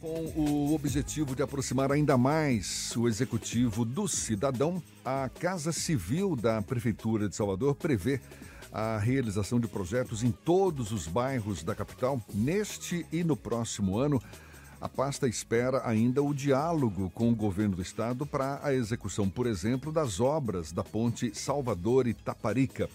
Com o objetivo de aproximar ainda mais o executivo do cidadão, a Casa Civil da Prefeitura de Salvador prevê a realização de projetos em todos os bairros da capital. Neste e no próximo ano, a pasta espera ainda o diálogo com o governo do estado para a execução, por exemplo, das obras da ponte Salvador e Taparica.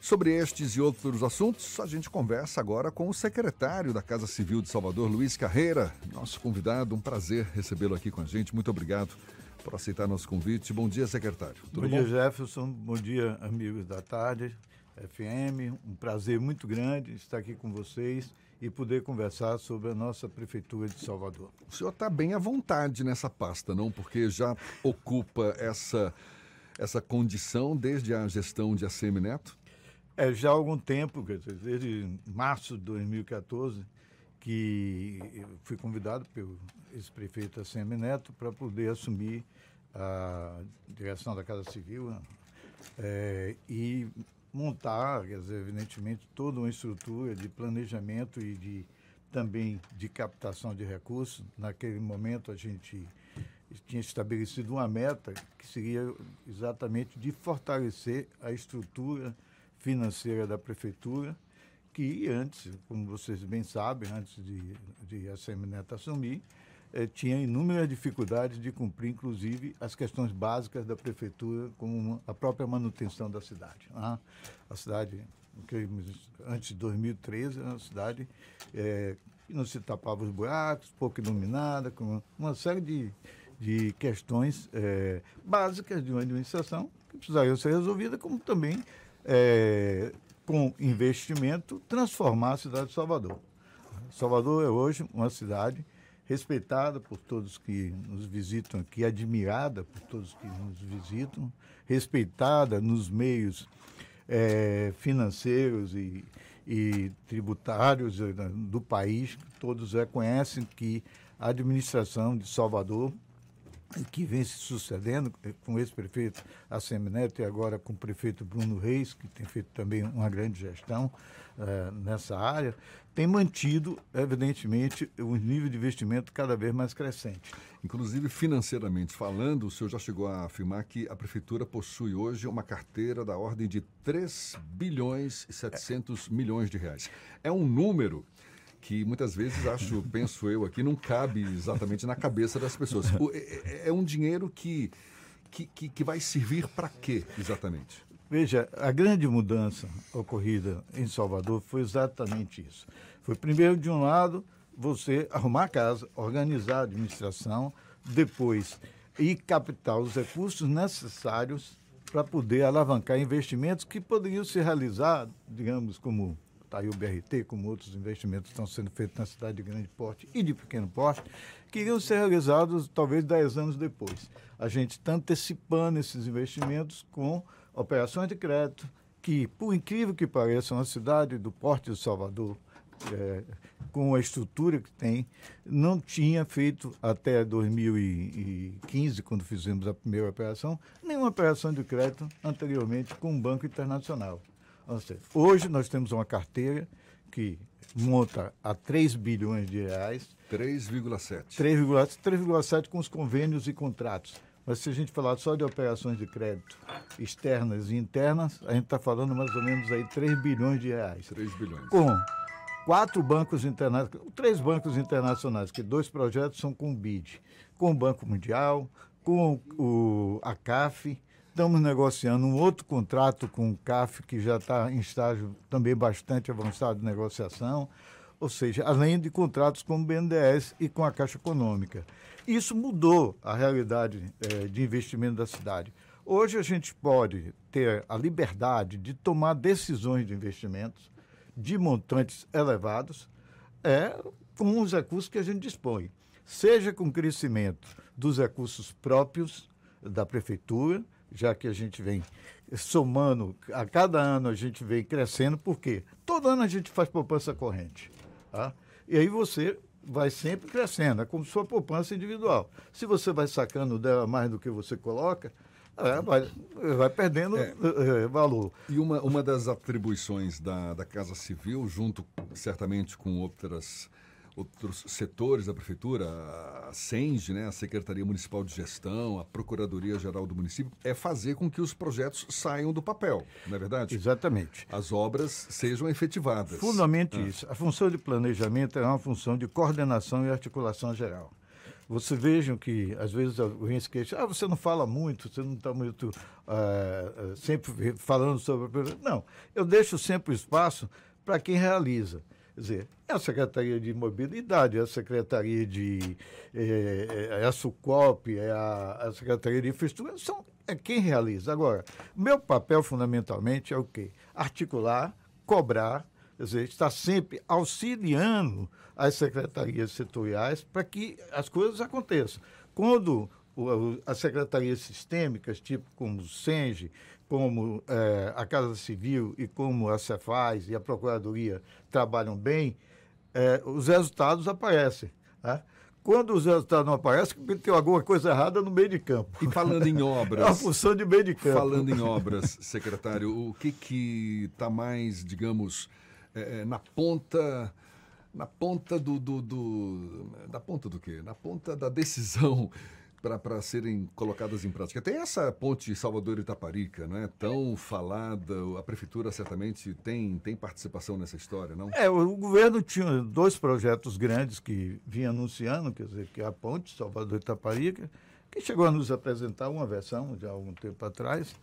Sobre estes e outros assuntos, a gente conversa agora com o secretário da Casa Civil de Salvador, Luiz Carreira, nosso convidado. Um prazer recebê-lo aqui com a gente. Muito obrigado por aceitar nosso convite. Bom dia, secretário. Tudo bom, bom dia, Jefferson. Bom dia, amigos da tarde, FM. Um prazer muito grande estar aqui com vocês e poder conversar sobre a nossa Prefeitura de Salvador. O senhor está bem à vontade nessa pasta, não? Porque já ocupa essa, essa condição desde a gestão de ACM Neto? É, já há algum tempo, desde março de 2014, que fui convidado pelo ex-prefeito ACM Neto para poder assumir a direção da Casa Civil é, e montar, dizer, evidentemente, toda uma estrutura de planejamento e de também de captação de recursos. Naquele momento a gente tinha estabelecido uma meta que seria exatamente de fortalecer a estrutura financeira da prefeitura, que antes, como vocês bem sabem, antes de, de a Semineto assumir, eh, tinha inúmeras dificuldades de cumprir, inclusive, as questões básicas da prefeitura, como a própria manutenção da cidade. Né? A cidade, antes de 2013, era uma cidade eh, que não se tapava os buracos, pouco iluminada, com uma série de, de questões eh, básicas de uma administração que precisariam ser resolvidas, como também é, com investimento, transformar a cidade de Salvador. Salvador é hoje uma cidade respeitada por todos que nos visitam aqui, admirada por todos que nos visitam, respeitada nos meios é, financeiros e, e tributários do país. Todos reconhecem que a administração de Salvador que vem se sucedendo eh, com esse prefeito ACM Neto e agora com o prefeito Bruno Reis, que tem feito também uma grande gestão uh, nessa área, tem mantido, evidentemente, o nível de investimento cada vez mais crescente. Inclusive, financeiramente falando, o senhor já chegou a afirmar que a prefeitura possui hoje uma carteira da ordem de 3 bilhões e 700 é. milhões de reais. É um número que muitas vezes acho, penso eu aqui, não cabe exatamente na cabeça das pessoas. O, é, é, é, um dinheiro que, que, que, que vai servir para quê exatamente? Veja, a grande mudança ocorrida em Salvador foi exatamente isso. Foi primeiro, de um lado, você arrumar a casa, organizar a administração, depois e captar os recursos necessários para poder alavancar investimentos que poderiam se realizar, digamos, como está aí o BRT, como outros investimentos estão sendo feitos na cidade de grande porte e de pequeno porte, que iriam ser realizados talvez 10 anos depois. A gente está antecipando esses investimentos com operações de crédito, que, por incrível que pareça, uma cidade do porte de Salvador, é, com a estrutura que tem, não tinha feito até 2015, quando fizemos a primeira operação, nenhuma operação de crédito anteriormente com um banco internacional. Hoje nós temos uma carteira que monta a 3 bilhões de reais. 3,7. 3,7 com os convênios e contratos. Mas se a gente falar só de operações de crédito externas e internas, a gente está falando mais ou menos aí 3 bilhões de reais. 3 bilhões. Com quatro bancos internacionais, três bancos internacionais, que dois projetos são com o BID, com o Banco Mundial, com o, a CAF, Estamos negociando um outro contrato com o CAF, que já está em estágio também bastante avançado de negociação, ou seja, além de contratos com o BNDES e com a Caixa Econômica. Isso mudou a realidade é, de investimento da cidade. Hoje a gente pode ter a liberdade de tomar decisões de investimentos de montantes elevados é, com os recursos que a gente dispõe, seja com crescimento dos recursos próprios da prefeitura, já que a gente vem somando, a cada ano a gente vem crescendo, por quê? Todo ano a gente faz poupança corrente. Tá? E aí você vai sempre crescendo, é como sua poupança individual. Se você vai sacando dela mais do que você coloca, é, vai, vai, perdendo é. é. valor. E uma, uma das atribuições da, da Casa Civil, junto certamente com outras outros setores da prefeitura, a SENGE, né, a Secretaria Municipal de Gestão, a Procuradoria-Geral do município, é fazer com que os projetos saiam do papel, não é verdade? Exatamente. As obras sejam efetivadas. Fundamente ah. isso. A função de planejamento é uma função de coordenação e articulação geral. Você vejam que, às vezes, alguém se queixa, ah, você não fala muito, você não está muito uh, sempre falando sobre... Não, eu deixo sempre o espaço para quem realiza. Quer dizer, é a Secretaria de Mobilidade, é a Secretaria de. É, é a SUCOP, é a, a, Secretaria de Infraestrutura, são, é quem realiza. Agora, meu papel fundamentalmente é o quê? Articular, cobrar, quer dizer, estar sempre auxiliando as secretarias setoriais para que as coisas aconteçam. Quando as secretarias sistêmicas, tipo como o SENGE, como é, a Casa Civil e como a Cefaz e a Procuradoria trabalham bem, é, os resultados aparecem. Né? Quando os resultados não aparecem, tem alguma coisa errada no meio de campo. E falando em obras. É a função de meio de campo. Falando em obras, secretário, o que está mais, digamos, é, na ponta. Na ponta do, do, do. Na ponta do quê? Na ponta da decisão para serem colocadas em prática. Tem essa ponte Salvador-Itaparica, não é tão falada, a prefeitura certamente tem, tem participação nessa história, não? É, o governo tinha dois projetos grandes que vinha anunciando, quer dizer, que é a ponte Salvador-Itaparica, que chegou a nos apresentar uma versão há algum tempo atrás,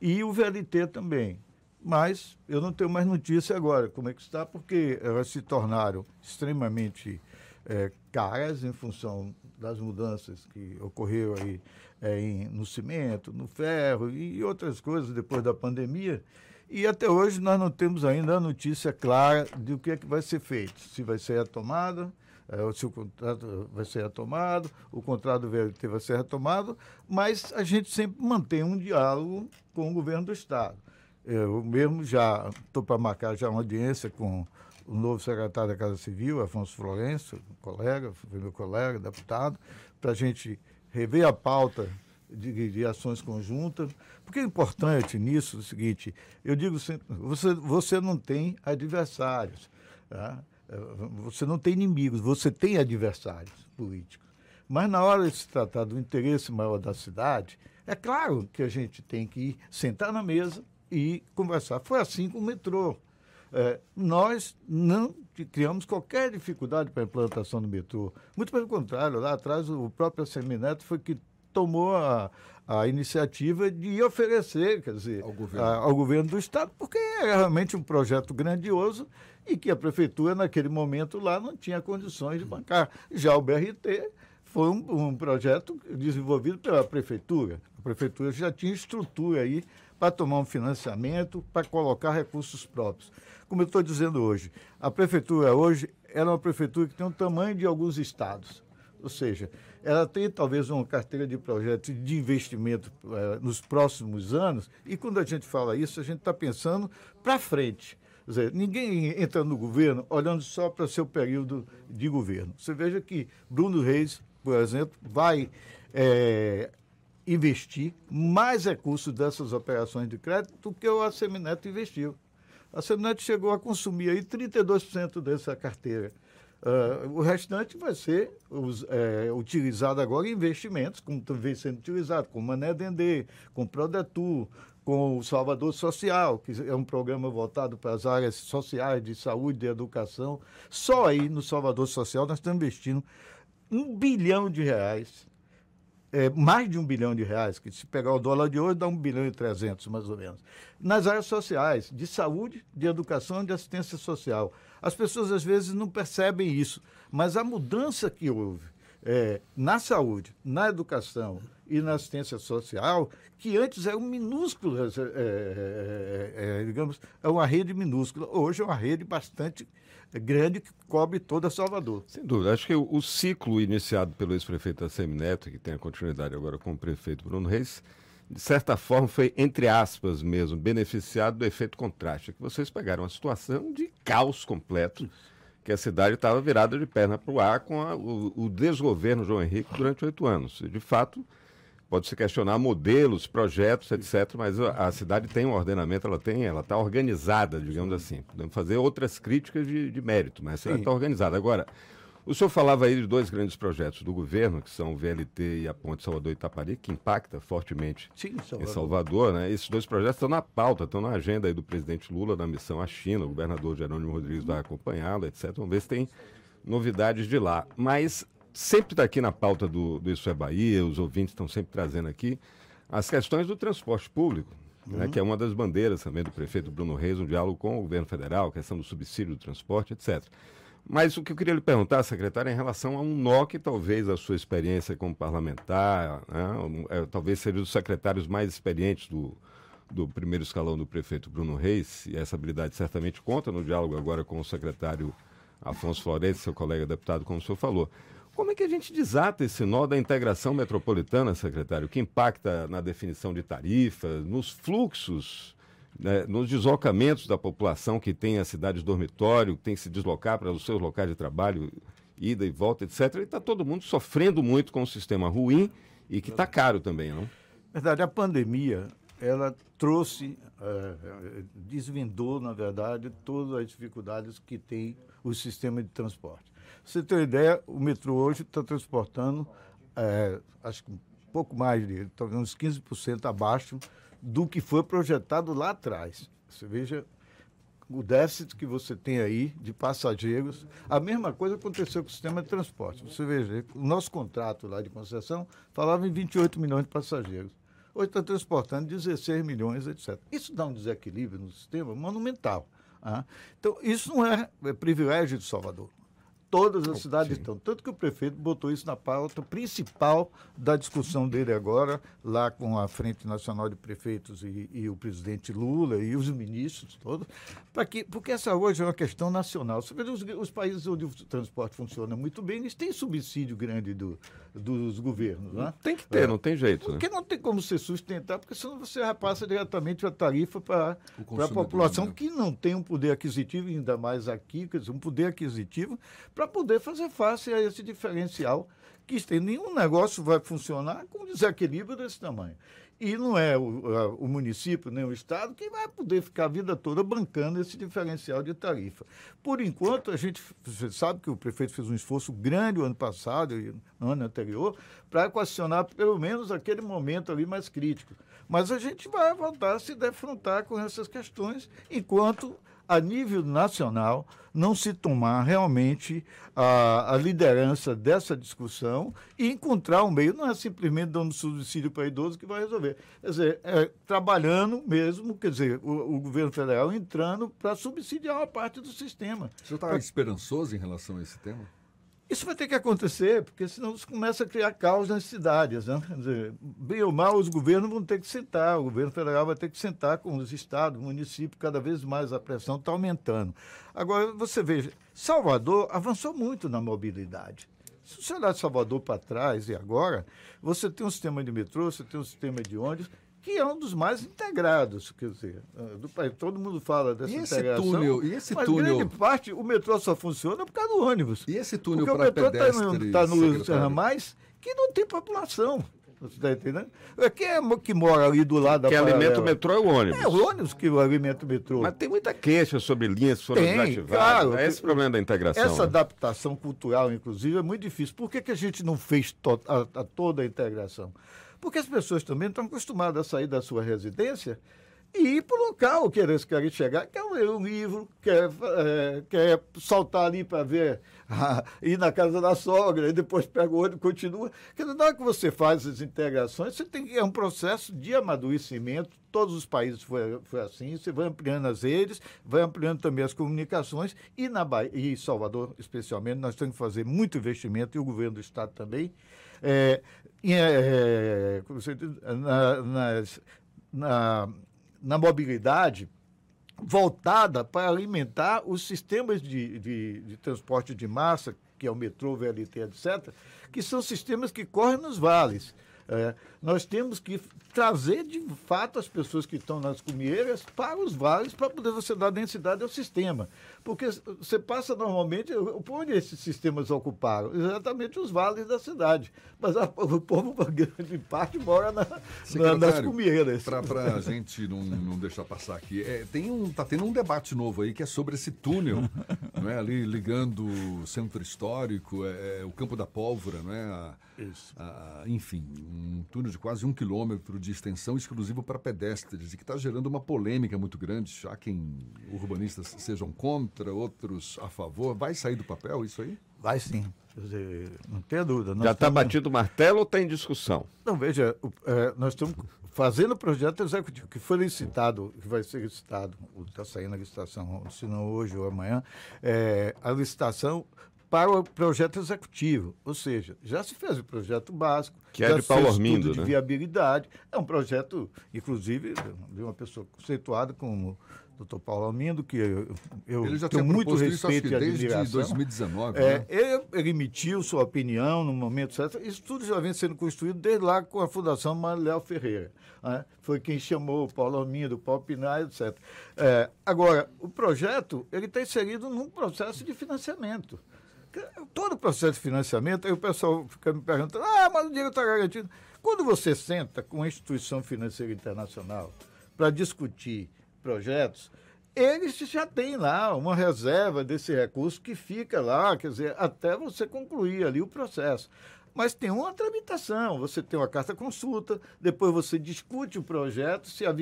e o VLT também. Mas eu não tenho mais notícia agora como é que está, porque elas se tornaram extremamente é, caras em função das mudanças que ocorreram aí é, em, no cimento, no ferro e outras coisas depois da pandemia. E até hoje nós não temos ainda a notícia clara de o que é que vai ser feito. Se vai ser retomada, é, se o contrato vai ser retomado, o contrato do VLT vai ser retomado, mas a gente sempre mantém um diálogo com o governo do Estado. Eu mesmo já estou para marcar já uma audiência com o novo secretário da Casa Civil, Afonso Florencio, colega, foi meu colega, deputado, para a gente rever a pauta de, de, ações conjuntas. Porque é importante nisso o seguinte, eu digo sempre, você, você não tem adversários, tá? você não tem inimigos, você tem adversários políticos. Mas na hora de se tratar do interesse maior da cidade, é claro que a gente tem que sentar na mesa e conversar. Foi assim com o metrô. É, nós não criamos qualquer dificuldade para a implantação do metrô. Muito pelo contrário, lá atrás o próprio Semineto foi que tomou a, a iniciativa de oferecer, quer dizer, ao governo. A, ao governo do Estado, porque é realmente um projeto grandioso e que a prefeitura, naquele momento lá, não tinha condições de bancar. Já o BRT foi um, um projeto desenvolvido pela prefeitura. A prefeitura já tinha estrutura aí para tomar um financiamento, para colocar recursos próprios como eu estou dizendo hoje, a prefeitura hoje é uma prefeitura que tem o tamanho de alguns estados. Ou seja, ela tem talvez uma carteira de projetos de investimento eh, nos próximos anos, e quando a gente fala isso, a gente está pensando para frente. Dizer, ninguém entra no governo olhando só para seu período de governo. Você veja que Bruno Reis, por exemplo, vai é, investir mais recursos dessas operações de crédito do que o Assemineto investiu a Seminete chegou a consumir aí 32% dessa carteira. Uh, o restante vai ser é, utilizado agora em investimentos, como vem sendo utilizado, com Mané Dendê, com Prodetur, com o Salvador Social, que é um programa voltado para as áreas sociais, de saúde, de educação. Só aí no Salvador Social nós estamos investindo um bilhão de reais é, mais de um bilhão de reais, que se pegar o dólar de hoje dá um bilhão e trezentos, mais ou menos, nas áreas sociais, de saúde, de educação de assistência social. As pessoas às vezes não percebem isso, mas a mudança que houve é, na saúde, na educação e na assistência social, que antes era um minúsculo, é, é, é, digamos, é uma rede minúscula, hoje é uma rede bastante grande que cobre toda Salvador. Sem dúvida. Acho que o, ciclo iniciado pelo ex-prefeito Assemineto, que tem a continuidade agora com o prefeito Bruno Reis, de certa forma foi, entre aspas mesmo, beneficiado do efeito contraste, que vocês pegaram uma situação de caos completo, que a cidade estava virada de perna para o ar com a, o, o desgoverno João Henrique durante oito anos. E, de fato, pode se questionar modelos, projetos, etc. Mas a, cidade tem um ordenamento, ela tem, ela está organizada, digamos assim. Podemos fazer outras críticas de, de mérito, mas ela está organizada. Agora, O senhor falava aí de dois grandes projetos do governo, que são o VLT e a Ponte Salvador-Itaparica, que impacta fortemente Sim, Salvador. em Salvador. Né? Esses dois projetos estão na pauta, estão na agenda aí do presidente Lula na missão à China. O governador Jerônimo Rodrigues vai acompanhá-lo, etc. Vamos ver se tem novidades de lá. Mas sempre está aqui na pauta do, do Isso é Bahia, os ouvintes estão sempre trazendo aqui as questões do transporte público. Né, uhum. Né, que é uma das bandeiras também do prefeito Bruno Reis, um diálogo com o governo federal, questão do subsídio do transporte, etc. Mas o que eu queria lhe perguntar, secretário, é em relação a um nó que talvez a sua experiência como parlamentar, né, é, talvez seja dos secretários mais experientes do, do primeiro escalão do prefeito Bruno Reis, e essa habilidade certamente conta no diálogo agora com o secretário Afonso Florencio, seu colega deputado, como o senhor falou. Como é que a gente desata esse nó da integração metropolitana, secretário, que impacta na definição de tarifas, nos fluxos né, nos deslocamentos da população que tem a cidade de dormitório, que tem que se deslocar para os seus locais de trabalho, ida e volta, etc. E está todo mundo sofrendo muito com o sistema ruim e que está caro também, não? Verdade, a pandemia ela trouxe, é, desvendou, na verdade, todas as dificuldades que tem o sistema de transporte. Você ter ideia, o metrô hoje está transportando, é, acho que um pouco mais de, talvez uns 15% abaixo do que foi projetado lá atrás. Você veja o déficit que você tem aí de passageiros. A mesma coisa aconteceu com o sistema de transporte. Você veja, o nosso contrato lá de concessão falava em 28 milhões de passageiros. Hoje está transportando 16 milhões, etc. Isso dá um desequilíbrio no sistema monumental. Ah. Então, isso não é, é privilégio de Salvador. Todas as cidades Sim. estão. Tanto que o prefeito botou isso na pauta principal da discussão dele agora, lá com a Frente Nacional de Prefeitos e, e o presidente Lula e os ministros todos, para que, porque essa hoje é uma questão nacional. Você vê, os, os, países onde o transporte funciona muito bem, eles têm subsídio grande do, dos governos. Né? Tem que ter, é. não tem jeito. Porque né? não tem como se sustentar, porque senão você repassa diretamente a tarifa para a população né? que não tem um poder aquisitivo, ainda mais aqui, quer dizer, um poder aquisitivo para poder fazer face a esse diferencial que tem. Nenhum negócio vai funcionar com desequilíbrio desse tamanho. E não é o, o, município nem o Estado que vai poder ficar a vida toda bancando esse diferencial de tarifa. Por enquanto, a gente sabe que o prefeito fez um esforço grande o ano passado e no ano anterior para equacionar pelo menos aquele momento ali mais crítico. Mas a gente vai voltar a se defrontar com essas questões enquanto a nível nacional, não se tomar realmente a, a, liderança dessa discussão e encontrar um meio, não é simplesmente dando subsídio para idoso que vai resolver. Quer dizer, é, trabalhando mesmo, quer dizer, o, o governo federal entrando para subsidiar uma parte do sistema. O senhor está pra... esperançoso em relação a esse tema? Isso vai ter que acontecer, porque senão você começa a criar caos nas cidades. Né? Quer dizer, bem ou mal, os governos vão ter que sentar, o governo federal vai ter que sentar com os estados, municípios, cada vez mais a pressão está aumentando. Agora, você veja, Salvador avançou muito na mobilidade. Se você olhar Salvador para trás e agora, você tem um sistema de metrô, você tem um sistema de ônibus, que é um dos mais integrados, quer dizer, ah, do país. Todo mundo fala dessa e esse integração. Túnel, e esse mas túnel? grande parte, o metrô só funciona por causa do ônibus. E esse túnel para pedestres? Porque o metrô está no, tá no mais que não tem população. Você está entendendo? É, quem é que mora ali do lado Quem alimenta o metrô é o ônibus. É o ônibus que alimenta o metrô. Mas tem muita queixa sobre linhas que foram tem, desativadas. Claro, é esse o problema da integração. Essa né? adaptação cultural, inclusive, é muito difícil. Por que, que a gente não fez to a, a toda a integração? Porque as pessoas também estão acostumadas a sair da sua residência e ir para o local que eles querem chegar, quer ler um livro, quer, é, quer saltar ali para ver, ir na casa da sogra, e depois pega o olho e continua. Porque na hora que você faz as integrações, você tem é um processo de amadurecimento. Todos os países foi, foi assim, você vai ampliando as redes, vai ampliando também as comunicações, e na Bahia, e Salvador, especialmente, nós temos que fazer muito investimento, e o governo do Estado também, é, é, na, nas, na, na mobilidade voltada para alimentar os sistemas de, de, de, transporte de massa, que é o metrô, VLT, etc., que são sistemas que correm nos vales. É, nós temos que trazer de fato as pessoas que estão nas cumieiras para os vales para poder você dar densidade ao sistema. Porque você passa normalmente, por onde esses sistemas ocuparam? Exatamente os vales da cidade. Mas a, o povo, grande parte, mora na, na, nas cumieiras. Para a gente não, não deixar passar aqui, é, tem um, tá tendo um debate novo aí que é sobre esse túnel, não é? ali ligando o centro histórico, é, é, o Campo da Pólvora, não é? A, Isso. A, enfim, um túnel de quase um quilômetro de extensão exclusivo para pedestres e que está gerando uma polêmica muito grande. Há quem urbanistas sejam contra, outros a favor. Vai sair do papel isso aí? Vai sim. Dizer, não tenha dúvida. Já está batido o martelo ou tem discussão? Não, veja, é, nós estamos fazendo o projeto executivo, que foi licitado, que vai ser licitado, está saindo a licitação, se não hoje ou amanhã, é, a licitação para o projeto executivo. Ou seja, já se fez o projeto básico. Que é de Paulo Armindo, de né? viabilidade. É um projeto, inclusive, de uma pessoa conceituada como doutor Paulo Armindo, que eu, eu ele já tenho muito respeito isso, e admiração. Desde 2019. É, né? ele, ele, emitiu sua opinião no momento certo. Isso tudo já vem sendo construído desde lá com a Fundação Manuel Ferreira. Né? Foi quem chamou o Paulo Armindo, o Paulo Pinar, etc. É, agora, o projeto ele está inserido num processo de financiamento. Todo o processo de financiamento, aí o pessoal fica me perguntando, ah, mas o dinheiro está garantido. Quando você senta com a instituição financeira internacional para discutir projetos, eles já têm lá uma reserva desse recurso que fica lá, quer dizer, até você concluir ali o processo. Mas tem uma tramitação, você tem uma carta consulta, depois você discute o projeto, se a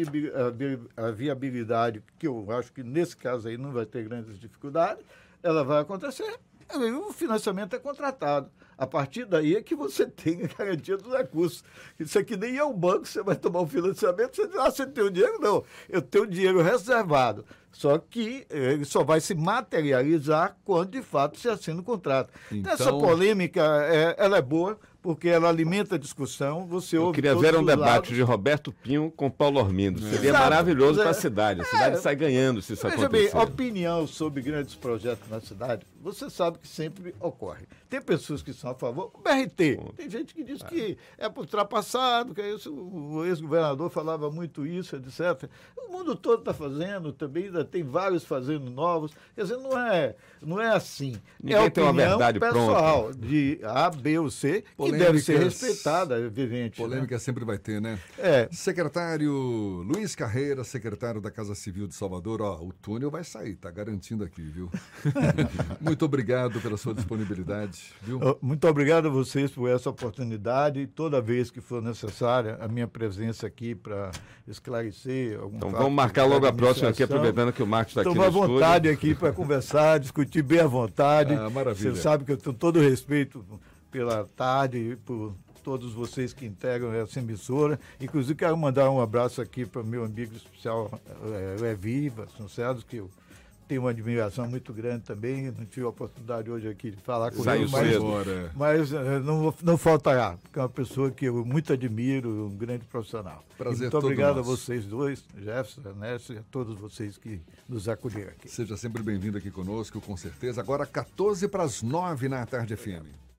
viabilidade, que eu acho que nesse caso aí não vai ter grandes dificuldades, ela vai acontecer, o financiamento é contratado. A partir daí é que você tem a garantia dos recursos. Isso aqui nem é um banco, você vai tomar um financiamento, você diz, ah, você tem o dinheiro? Não, eu tenho dinheiro reservado. Só que ele só vai se materializar quando de fato se assina o contrato. Então, essa polêmica, é, ela é boa, porque ela alimenta a discussão. Você Eu queria ver um debate lados. de Roberto Pinho com Paulo Armindo. É. Seria Exato, maravilhoso para a cidade. A cidade é, sai ganhando se isso veja acontecer. Bem, opinião sobre grandes projetos na cidade, você sabe que sempre ocorre. Tem pessoas que são a favor. O BRT, tem gente que diz que é ultrapassado, que é isso, o ex-governador falava muito isso, etc. O mundo todo está fazendo, também ainda tem vários fazendo novos. Quer dizer, não é, não é assim. Ninguém é tem uma verdade pessoal pronta. de A, B ou C, que deve ser respeitada, evidente. Né? Polêmica né? sempre vai ter, né? É. Secretário Luiz Carreira, secretário da Casa Civil de Salvador, ó, o túnel vai sair, tá garantindo aqui, viu? Muito obrigado pela sua disponibilidade, viu? Muito obrigado a vocês por essa oportunidade. Toda vez que for necessária, a minha presença aqui para esclarecer algum Então vamos marcar logo a próxima aqui, aproveitando que o Marcos está aqui Estou à vontade aqui para conversar, discutir bem à vontade. Ah, maravilha. Você sabe que eu tenho todo o respeito pela tarde e por todos vocês que integram essa emissora. Inclusive, quero mandar um abraço aqui para o meu amigo especial, é, Levi Vasconcelos, que eu tenho uma admiração muito grande também. Não tive a oportunidade hoje aqui de falar com Saiu ele, mas, cedo. mas eh, não, não faltará, porque é uma pessoa que eu muito admiro, um grande profissional. Prazer muito obrigado nosso. a vocês dois, Jefferson, Ernesto, e a todos vocês que nos acolheram aqui. Seja sempre bem-vindo aqui conosco, com certeza. Agora, 14 para as 9 na tarde FM.